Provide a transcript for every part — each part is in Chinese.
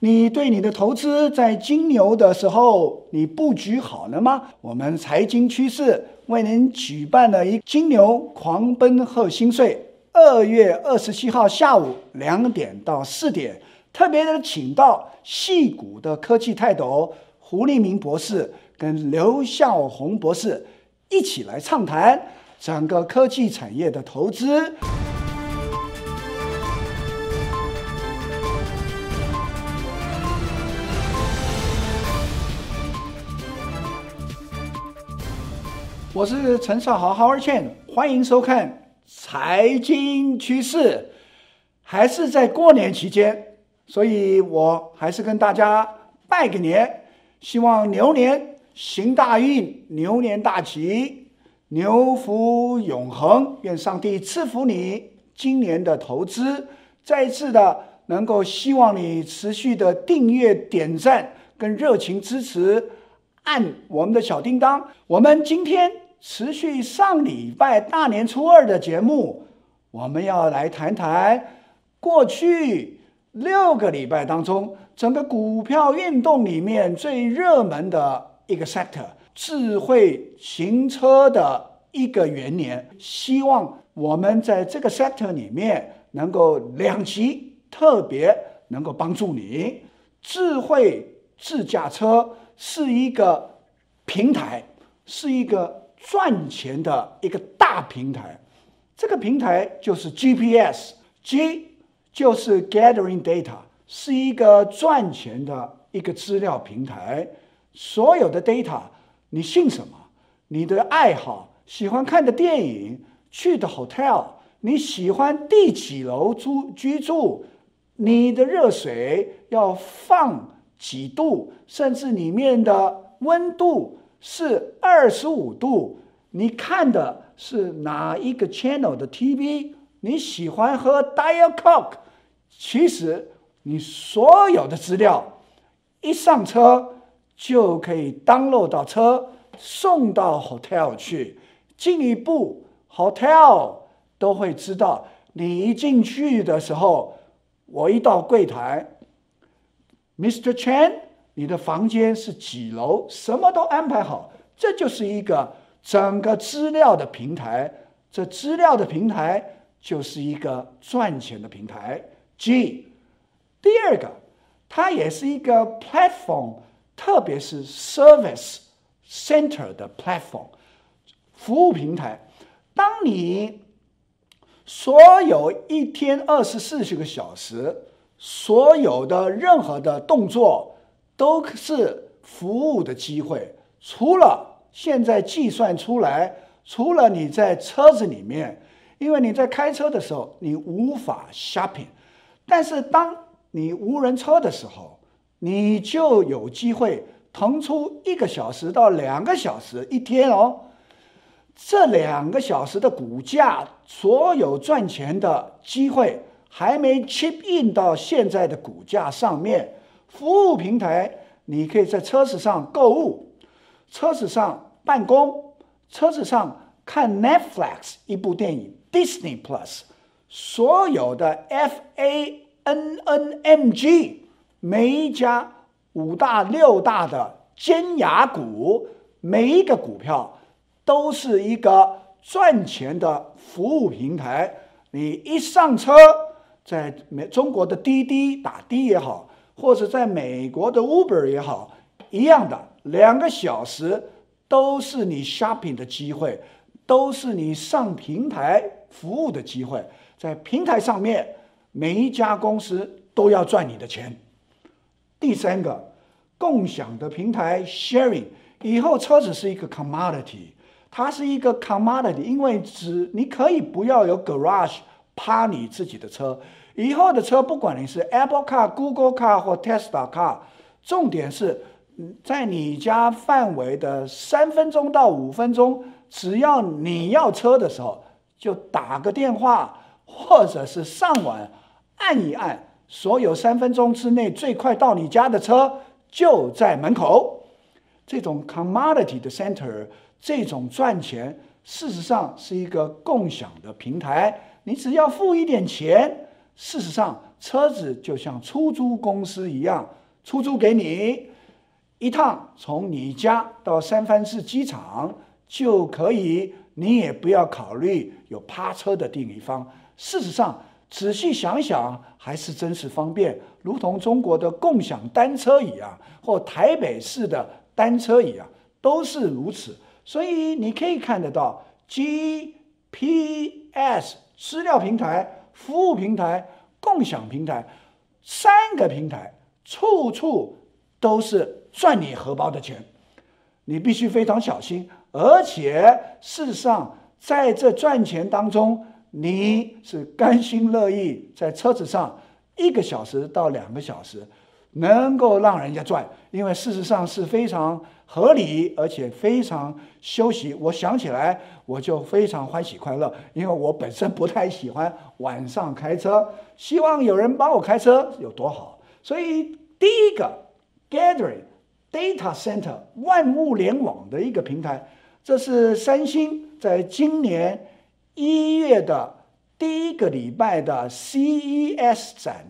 你对你的投资在金牛的时候，你布局好了吗？我们财经趋势为您举办了一金牛狂奔贺新岁，二月二十七号下午两点到四点，特别的请到矽谷的科技泰斗胡立明博士跟刘孝宏博士一起来畅谈整个科技产业的投资。我是陈少豪，Howard Chen，欢迎收看财经趋势。还是在过年期间，所以我还是跟大家拜个年，希望牛年行大运，牛年大吉，牛福永恒。愿上帝赐福你今年的投资。再次的能够希望你持续的订阅、点赞跟热情支持，按我们的小叮当。我们今天。持续上礼拜大年初二的节目，我们要来谈谈过去六个礼拜当中整个股票运动里面最热门的一个 sector—— 智慧行车的一个元年。希望我们在这个 sector 里面能够两集特别能够帮助你。智慧自驾车是一个平台，是一个。赚钱的一个大平台，这个平台就是 GPS，G 就是 Gathering Data，是一个赚钱的一个资料平台。所有的 data，你姓什么？你的爱好，喜欢看的电影，去的 hotel，你喜欢第几楼住居住？你的热水要放几度？甚至里面的温度。是二十五度，你看的是哪一个 channel 的 TV？你喜欢喝 Diet Coke？其实你所有的资料一上车就可以 download 到车，送到 hotel 去。进一步，hotel 都会知道你一进去的时候，我一到柜台，Mr. Chen。你的房间是几楼？什么都安排好，这就是一个整个资料的平台。这资料的平台就是一个赚钱的平台。G，第二个，它也是一个 platform，特别是 service center 的 platform，服务平台。当你所有一天二十四十个小时，所有的任何的动作。都是服务的机会。除了现在计算出来，除了你在车子里面，因为你在开车的时候你无法 shopping，但是当你无人车的时候，你就有机会腾出一个小时到两个小时一天哦。这两个小时的股价，所有赚钱的机会还没 chip in 到现在的股价上面。服务平台，你可以在车子上购物，车子上办公，车子上看 Netflix 一部电影，Disney Plus，所有的 F A N N M G，每一家五大六大的尖牙股，每一个股票都是一个赚钱的服务平台。你一上车，在美中国的滴滴打的也好。或者在美国的 Uber 也好，一样的，两个小时都是你 shopping 的机会，都是你上平台服务的机会。在平台上面，每一家公司都要赚你的钱。第三个，共享的平台 sharing，以后车子是一个 commodity，它是一个 commodity，因为只你可以不要有 garage 趴你自己的车。以后的车，不管你是 Apple Car、Google Car 或 Tesla Car，重点是在你家范围的三分钟到五分钟，只要你要车的时候，就打个电话，或者是上网按一按，所有三分钟之内最快到你家的车就在门口。这种 commodity 的 center，这种赚钱，事实上是一个共享的平台，你只要付一点钱。事实上，车子就像出租公司一样，出租给你一趟，从你家到三藩市机场就可以，你也不要考虑有趴车的地方。事实上，仔细想想，还是真是方便，如同中国的共享单车一样，或台北市的单车一样，都是如此。所以你可以看得到，GPS 资料平台。服务平台、共享平台，三个平台，处处都是赚你荷包的钱，你必须非常小心。而且，事实上，在这赚钱当中，你是甘心乐意在车子上一个小时到两个小时，能够让人家赚，因为事实上是非常合理，而且非常休息。我想起来。我就非常欢喜快乐，因为我本身不太喜欢晚上开车，希望有人帮我开车有多好。所以第一个 Gathering Data Center 万物联网的一个平台，这是三星在今年一月的第一个礼拜的 CES 展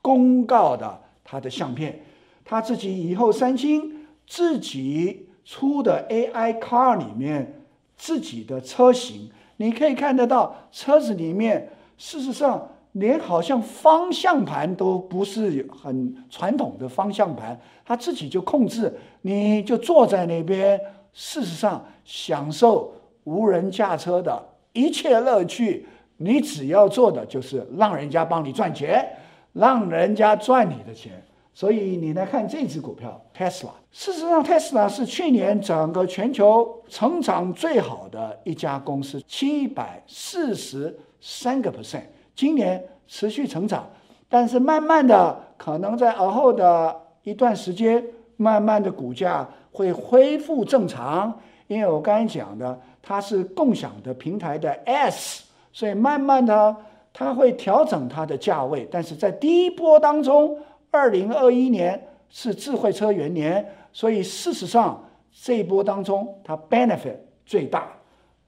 公告的他的相片，他自己以后三星自己出的 AI Car 里面。自己的车型，你可以看得到，车子里面事实上连好像方向盘都不是很传统的方向盘，他自己就控制，你就坐在那边，事实上享受无人驾车的一切乐趣。你只要做的就是让人家帮你赚钱，让人家赚你的钱。所以你来看这只股票，Tesla。事实上，Tesla 是去年整个全球成长最好的一家公司，七百四十三个 percent，今年持续成长，但是慢慢的，可能在而后的一段时间，慢慢的股价会恢复正常。因为我刚才讲的，它是共享的平台的 S，所以慢慢的它会调整它的价位，但是在第一波当中。二零二一年是智慧车元年，所以事实上这一波当中，它 benefit 最大。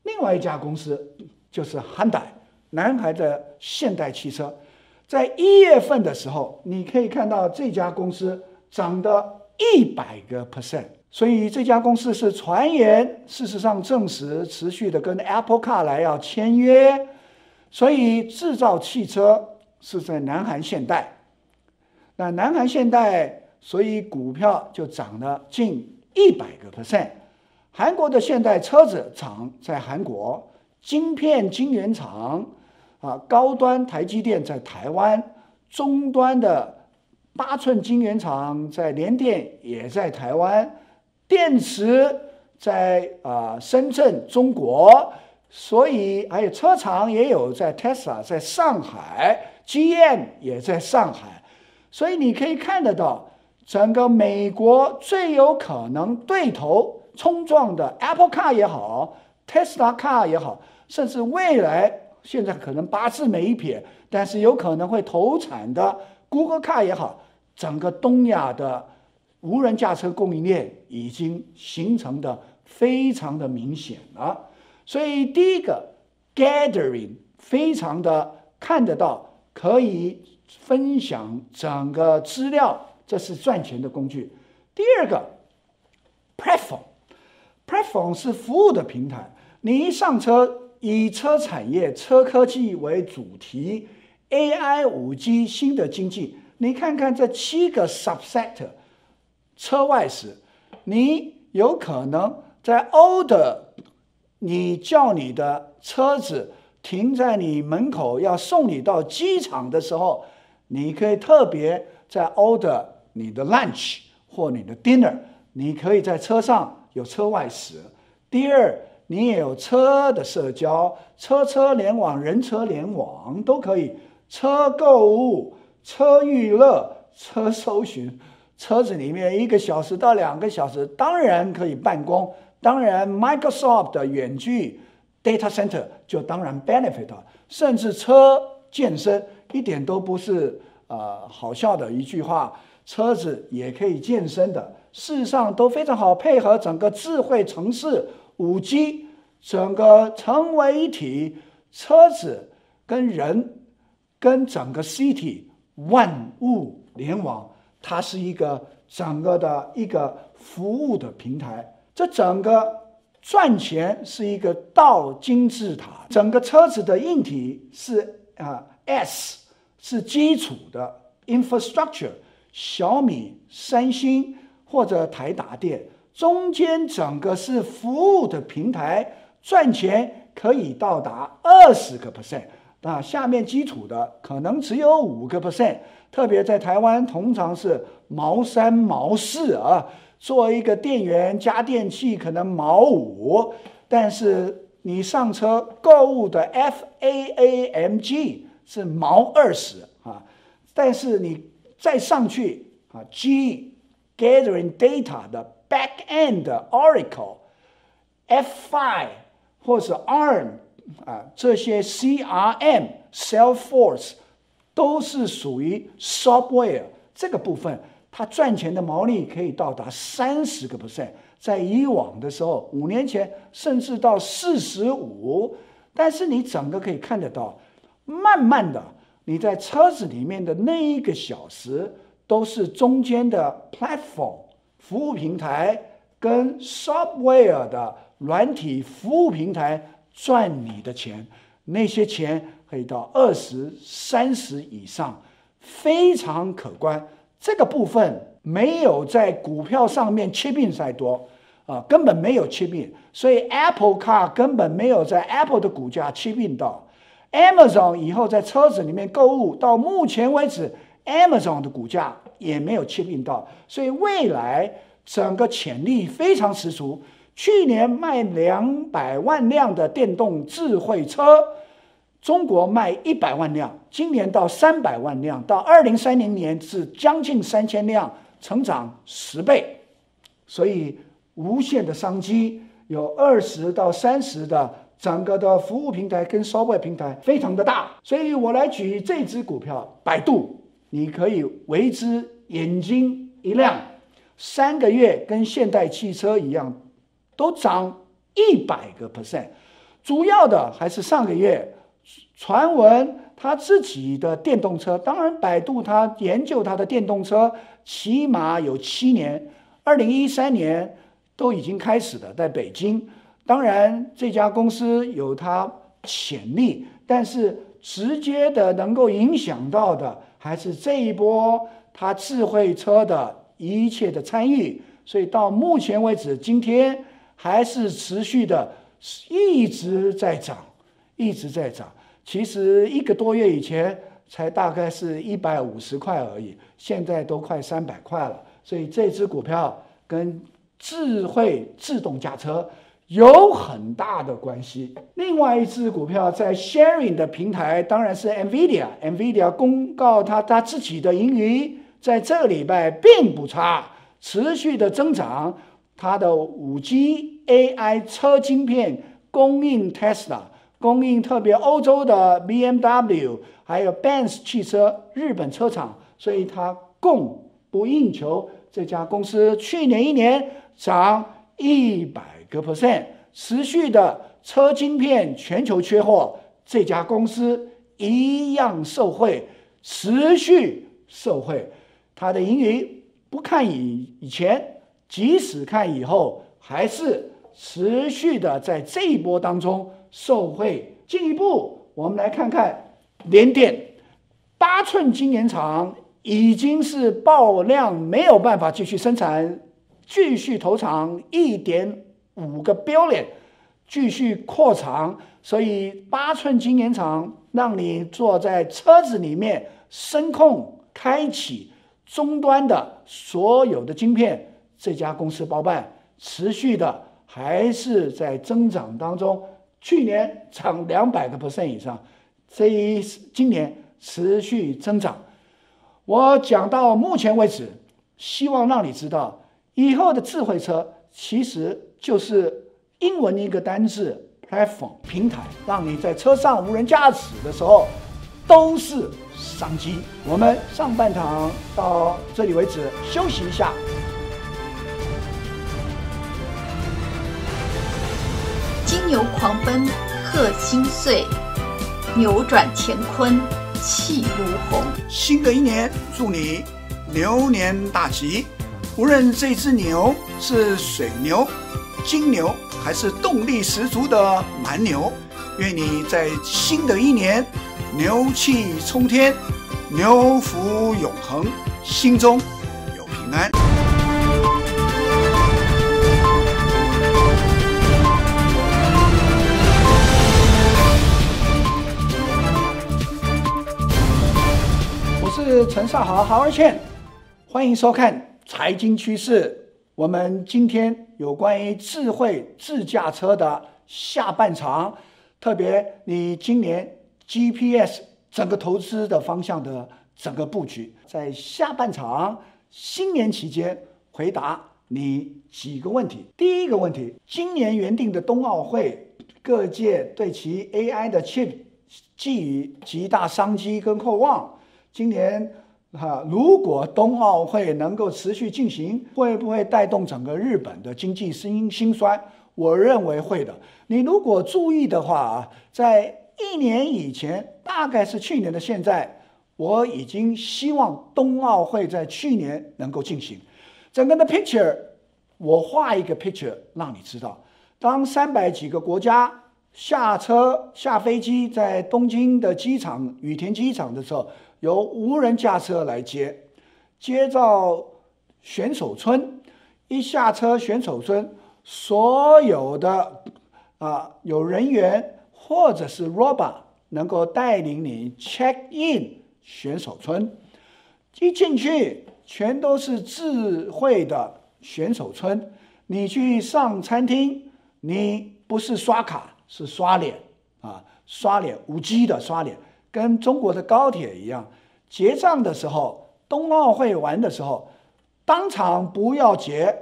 另外一家公司就是 Hyundai，南海的现代汽车，在一月份的时候，你可以看到这家公司涨得一百个 percent，所以这家公司是传言，事实上证实持续的跟 Apple Car 来要签约，所以制造汽车是在南韩现代。那南韩现代，所以股票就涨了近一百个 percent。韩国的现代车子厂在韩国，晶片晶圆厂啊，高端台积电在台湾，中端的八寸晶圆厂在联电也在台湾，电池在啊深圳中国，所以还有车厂也有在 Tesla 在上海，GM 也在上海。所以你可以看得到，整个美国最有可能对头冲撞的 Apple Car 也好，Tesla Car 也好，甚至未来现在可能八字没一撇，但是有可能会投产的 Google Car 也好，整个东亚的无人驾车供应链已经形成的非常的明显了。所以第一个 Gathering 非常的看得到可以。分享整个资料，这是赚钱的工具。第二个，Platform，Platform 是服务的平台。你一上车，以车产业、车科技为主题，AI、5G 新的经济。你看看这七个 subsector，车外时，你有可能在 old 你叫你的车子停在你门口，要送你到机场的时候。你可以特别在 order 你的 lunch 或你的 dinner，你可以在车上有车外食。第二，你也有车的社交，车车联网、人车联网都可以。车购物、车娱乐、车搜寻，车子里面一个小时到两个小时，当然可以办公。当然，Microsoft 的远距 data center 就当然 benefit，甚至车健身。一点都不是呃好笑的一句话，车子也可以健身的，事实上都非常好配合整个智慧城市、五 G，整个成为一体，车子跟人跟整个 City 万物联网，它是一个整个的一个服务的平台。这整个赚钱是一个倒金字塔，整个车子的硬体是啊 S 是基础的 infrastructure，小米、三星或者台达电，中间整个是服务的平台，赚钱可以到达二十个 percent。啊，下面基础的可能只有五个 percent，特别在台湾，通常是毛三毛四啊。做一个电源加电器可能毛五，但是你上车购物的 FAAMG 是毛二十啊。但是你再上去啊，G Gathering Data 的 Back End Oracle F five 或是 ARM。啊，这些 CRM、Salesforce 都是属于 software 这个部分，它赚钱的毛利可以到达三十个 percent，在以往的时候，五年前甚至到四十五，但是你整个可以看得到，慢慢的你在车子里面的那一个小时，都是中间的 platform 服务平台跟 software 的软体服务平台。赚你的钱，那些钱可以到二十三十以上，非常可观。这个部分没有在股票上面切并太多啊，根本没有切并所以 Apple Car 根本没有在 Apple 的股价切并到。Amazon 以后在车子里面购物，到目前为止，Amazon 的股价也没有切并到，所以未来整个潜力非常十足。去年卖两百万辆的电动智慧车，中国卖一百万辆，今年到三百万辆，到二零三零年是将近三千辆，成长十倍，所以无限的商机，有二十到三十的整个的服务平台跟 software 平台非常的大，所以我来举这只股票，百度，你可以为之眼睛一亮，三个月跟现代汽车一样。都涨一百个 percent，主要的还是上个月传闻他自己的电动车。当然，百度他研究他的电动车起码有七年，二零一三年都已经开始了，在北京。当然，这家公司有它潜力，但是直接的能够影响到的还是这一波它智慧车的一切的参与。所以到目前为止，今天。还是持续的，一直在涨，一直在涨。其实一个多月以前才大概是一百五十块而已，现在都快三百块了。所以这只股票跟智慧自动驾车有很大的关系。另外一只股票在 sharing 的平台，当然是 NVIDIA。NVIDIA 公告它它自己的盈余在这个礼拜并不差，持续的增长。它的五 G AI 车晶片供应 Tesla，供应特别欧洲的 BMW，还有 Benz 汽车日本车厂，所以它供不应求。这家公司去年一年涨一百个 percent，持续的车晶片全球缺货，这家公司一样受惠，持续受惠。它的盈余不看以以前。即使看以后，还是持续的在这一波当中受贿。进一步，我们来看看联电八寸晶圆厂已经是爆量，没有办法继续生产，继续投厂一点五个 billion，继续扩厂。所以八寸晶圆厂让你坐在车子里面，声控开启终端的所有的晶片。这家公司包办持续的还是在增长当中，去年涨两百个 percent 以上，这一今年持续增长。我讲到目前为止，希望让你知道，以后的智慧车其实就是英文的一个单字 platform 平台，让你在车上无人驾驶的时候都是商机。我们上半场到这里为止，休息一下。牛狂奔贺新岁，扭转乾坤，气如虹。新的一年，祝你牛年大吉！无论这只牛是水牛、金牛，还是动力十足的蛮牛，愿你在新的一年牛气冲天，牛福永恒，心中陈少豪，豪二倩，欢迎收看。财经趋势，我们今天有关于智慧自驾车的下半场，特别你今年 GPS 整个投资的方向的整个布局，在下半场新年期间回答你几个问题。第一个问题，今年原定的冬奥会，各界对其 AI 的 chip 寄予极大商机跟厚望，今年。哈，如果冬奥会能够持续进行，会不会带动整个日本的经济兴兴衰？我认为会的。你如果注意的话啊，在一年以前，大概是去年的现在，我已经希望冬奥会在去年能够进行。整个的 picture，我画一个 picture 让你知道，当三百几个国家下车下飞机，在东京的机场羽田机场的时候。由无人驾车来接，接到选手村，一下车选手村，所有的啊有人员或者是 robot 能够带领你 check in 选手村，一进去全都是智慧的选手村。你去上餐厅，你不是刷卡，是刷脸啊，刷脸无机的刷脸。跟中国的高铁一样，结账的时候，冬奥会玩的时候，当场不要结，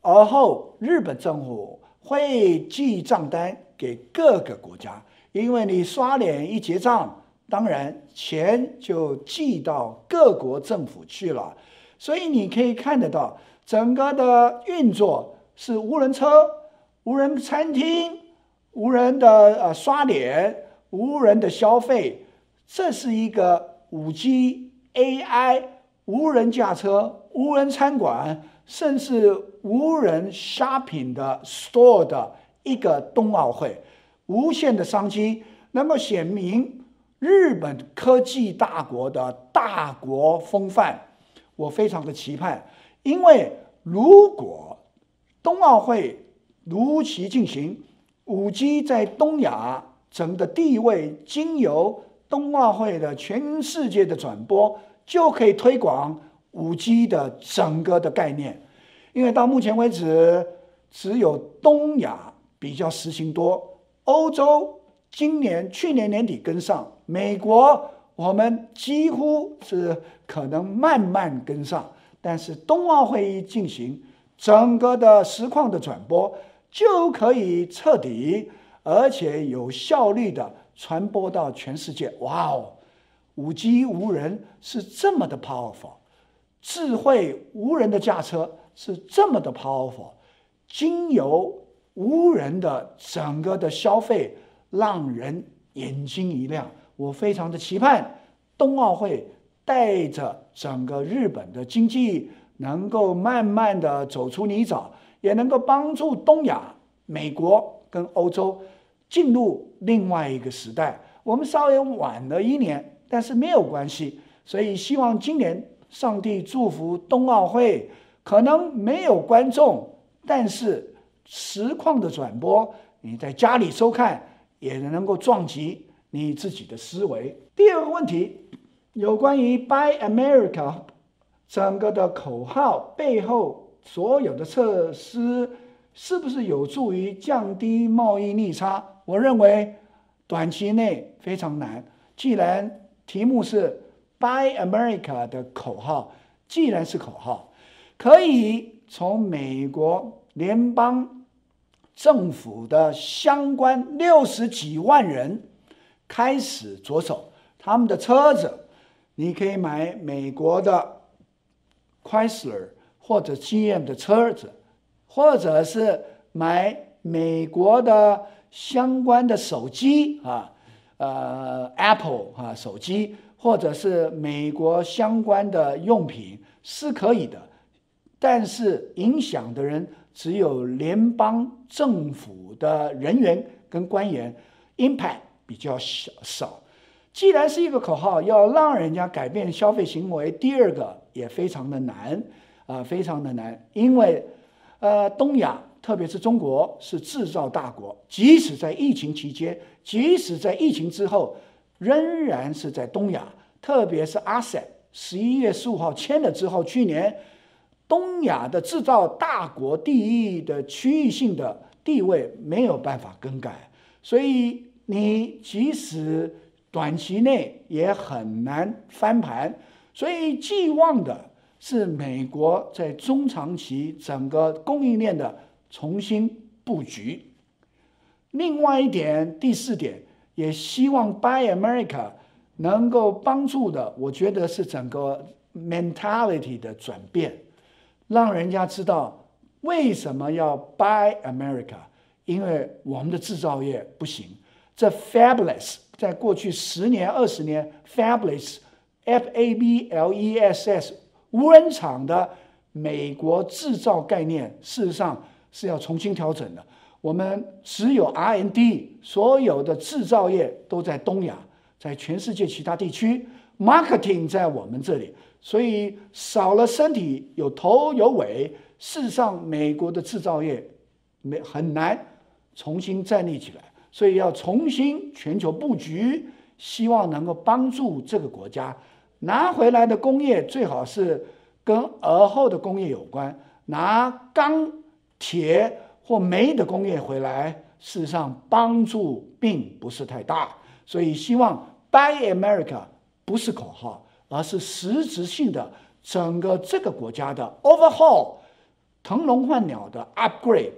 而后日本政府会寄账单给各个国家，因为你刷脸一结账，当然钱就寄到各国政府去了。所以你可以看得到，整个的运作是无人车、无人餐厅、无人的呃刷脸、无人的消费。这是一个五 G AI 无人驾车、无人餐馆，甚至无人 shopping 的 store 的一个冬奥会，无限的商机，能够显明日本科技大国的大国风范。我非常的期盼，因为如果冬奥会如期进行，五 G 在东亚整个地位经由。冬奥会的全世界的转播就可以推广五 G 的整个的概念，因为到目前为止只有东亚比较实行多，欧洲今年去年年底跟上，美国我们几乎是可能慢慢跟上，但是冬奥会一进行，整个的实况的转播就可以彻底而且有效率的。传播到全世界，哇哦！5G 无人是这么的 powerful，智慧无人的驾车是这么的 powerful，经由无人的整个的消费，让人眼睛一亮。我非常的期盼冬奥会带着整个日本的经济能够慢慢的走出泥沼，也能够帮助东亚、美国跟欧洲。进入另外一个时代，我们稍微晚了一年，但是没有关系。所以希望今年上帝祝福冬奥会，可能没有观众，但是实况的转播，你在家里收看也能够撞击你自己的思维。第二个问题，有关于 Buy America 整个的口号背后所有的措施，是不是有助于降低贸易逆差？我认为短期内非常难。既然题目是 “Buy America” 的口号，既然是口号，可以从美国联邦政府的相关六十几万人开始着手，他们的车子，你可以买美国的 Chrysler 或者 GM 的车子，或者是买美国的。相关的手机啊，呃，Apple 啊，手机或者是美国相关的用品是可以的，但是影响的人只有联邦政府的人员跟官员，impact 比较小少。既然是一个口号，要让人家改变消费行为，第二个也非常的难啊、非常的难，因为呃，东亚特别是中国是制造大国，即使在疫情期间，即使在疫情之后，仍然是在东亚，特别是 RCEP 十一月十五号签了之后，去年东亚的制造大国第一的区域性的地位没有办法更改，所以你即使。短期内也很难翻盘，所以寄望的是美国在中长期整个供应链的重新布局。另外一点，第四点，也希望 Buy America 能够帮助的，我觉得是整个 mentality 的转变，让人家知道为什么要 Buy America，因为我们的制造业不行，这 fabulous。在过去十年、二十年，Fabless，F A B L E S S，无人厂的美国制造概念，事实上是要重新调整的。我们只有 R&D，所有的制造业都在东亚，在全世界其他地区，Marketing 在我们这里，所以少了身体有头有尾，事实上美国的制造业没很难重新站立起来。所以要重新全球布局，希望能够帮助这个国家拿回来的工业最好是跟而后的工业有关。拿钢铁或煤的工业回来，事实上帮助并不是太大。所以希望 Buy America 不是口号，而是实质性的整个这个国家的 overhaul，腾笼换鸟的 upgrade。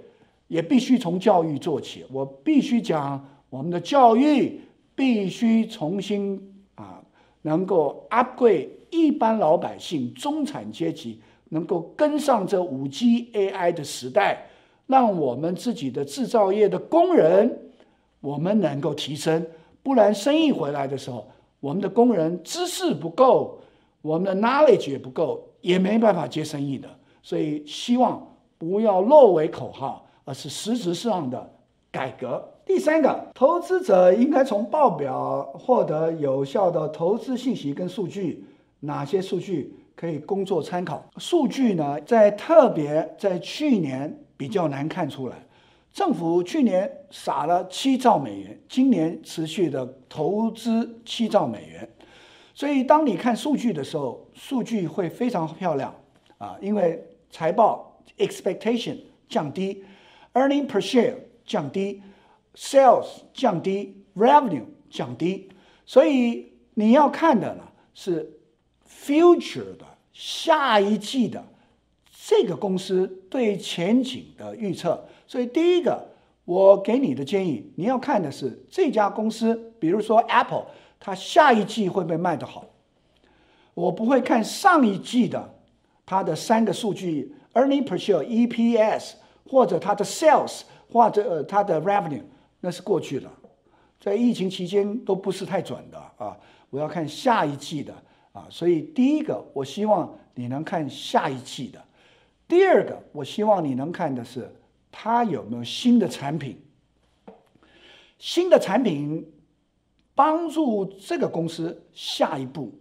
也必须从教育做起，我必须讲，我们的教育必须重新啊，能够 upgrade 一般老百姓、中产阶级能够跟上这五 G AI 的时代，让我们自己的制造业的工人，我们能够提升，不然生意回来的时候，我们的工人知识不够，我们的 knowledge 也不够，也没办法接生意的，所以希望不要落为口号。而是实质上的改革。第三个，投资者应该从报表获得有效的投资信息跟数据。哪些数据可以工作参考？数据呢，在特别在去年比较难看出来。政府去年撒了七兆美元，今年持续的投资七兆美元。所以当你看数据的时候，数据会非常漂亮啊，因为财报 expectation 降低。Earning per share 降低，Sales 降低，Revenue 降低，所以你要看的呢是 future 的下一季的这个公司对前景的预测。所以第一个我给你的建议，你要看的是这家公司，比如说 Apple，它下一季会不会卖得好？我不会看上一季的它的三个数据，Earning per share EPS。或者它的 sales，或者它的 revenue，那是过去的，在疫情期间都不是太准的啊。我要看下一季的啊，所以第一个，我希望你能看下一季的；第二个，我希望你能看的是它有没有新的产品，新的产品帮助这个公司下一步，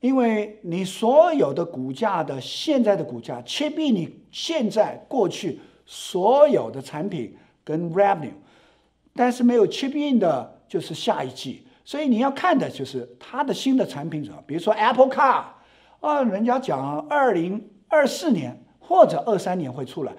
因为你所有的股价的现在的股价，切比你现在过去。所有的产品跟 revenue，但是没有 chip in 的，就是下一季。所以你要看的就是它的新的产品什么，比如说 Apple Car，啊，人家讲二零二四年或者二三年会出来，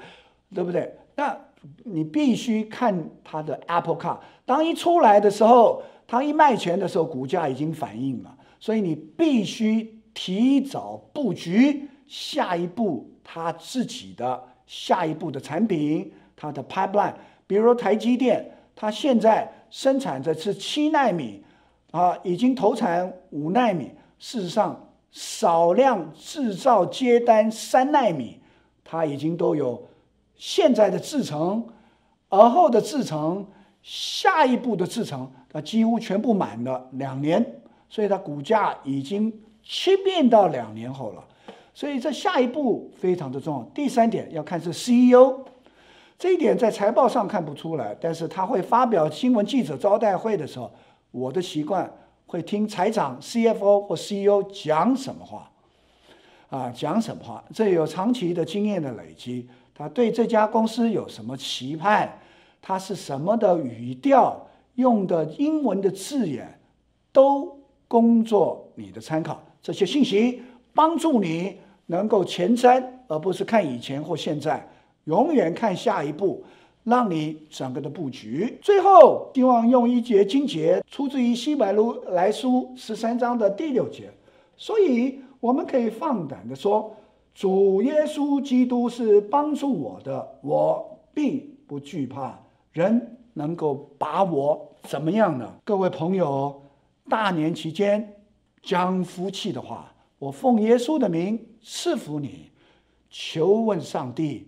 对不对？那你必须看它的 Apple Car，当一出来的时候，它一卖钱的时候，股价已经反应了。所以你必须提早布局下一步它自己的。下一步的产品，它的 pipeline，比如说台积电，它现在生产的是七纳米，啊，已经投产五纳米。事实上，少量制造接单三纳米，它已经都有现在的制程，而后的制程，下一步的制程，它几乎全部满了两年。所以它股价已经七变到两年后了。所以这下一步非常的重要。第三点要看是 CEO，这一点在财报上看不出来，但是他会发表新闻记者招待会的时候，我的习惯会听财长、CFO 或 CEO 讲什么话，啊，讲什么话，这有长期的经验的累积，他对这家公司有什么期盼，他是什么的语调，用的英文的字眼，都供作你的参考，这些信息帮助你。能够前瞻，而不是看以前或现在，永远看下一步，让你整个的布局。最后，希望用一节经节，出自于希伯来书十三章的第六节，所以我们可以放胆地说，主耶稣基督是帮助我的，我并不惧怕，人能够把我怎么样呢？各位朋友，大年期间讲福气的话。我奉耶稣的名赐福你，求问上帝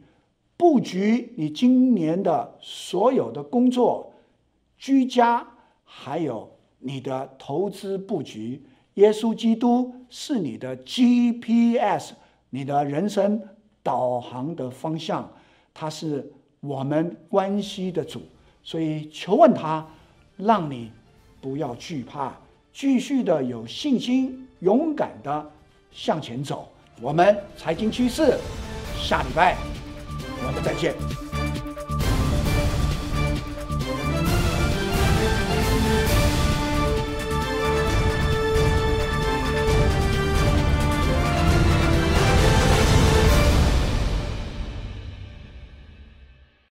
布局你今年的所有的工作、居家，还有你的投资布局。耶稣基督是你的 GPS，你的人生导航的方向，他是我们关系的主，所以求问他，让你不要惧怕，继续的有信心、勇敢的。向前走，我们财经趋势，下礼拜我们再见。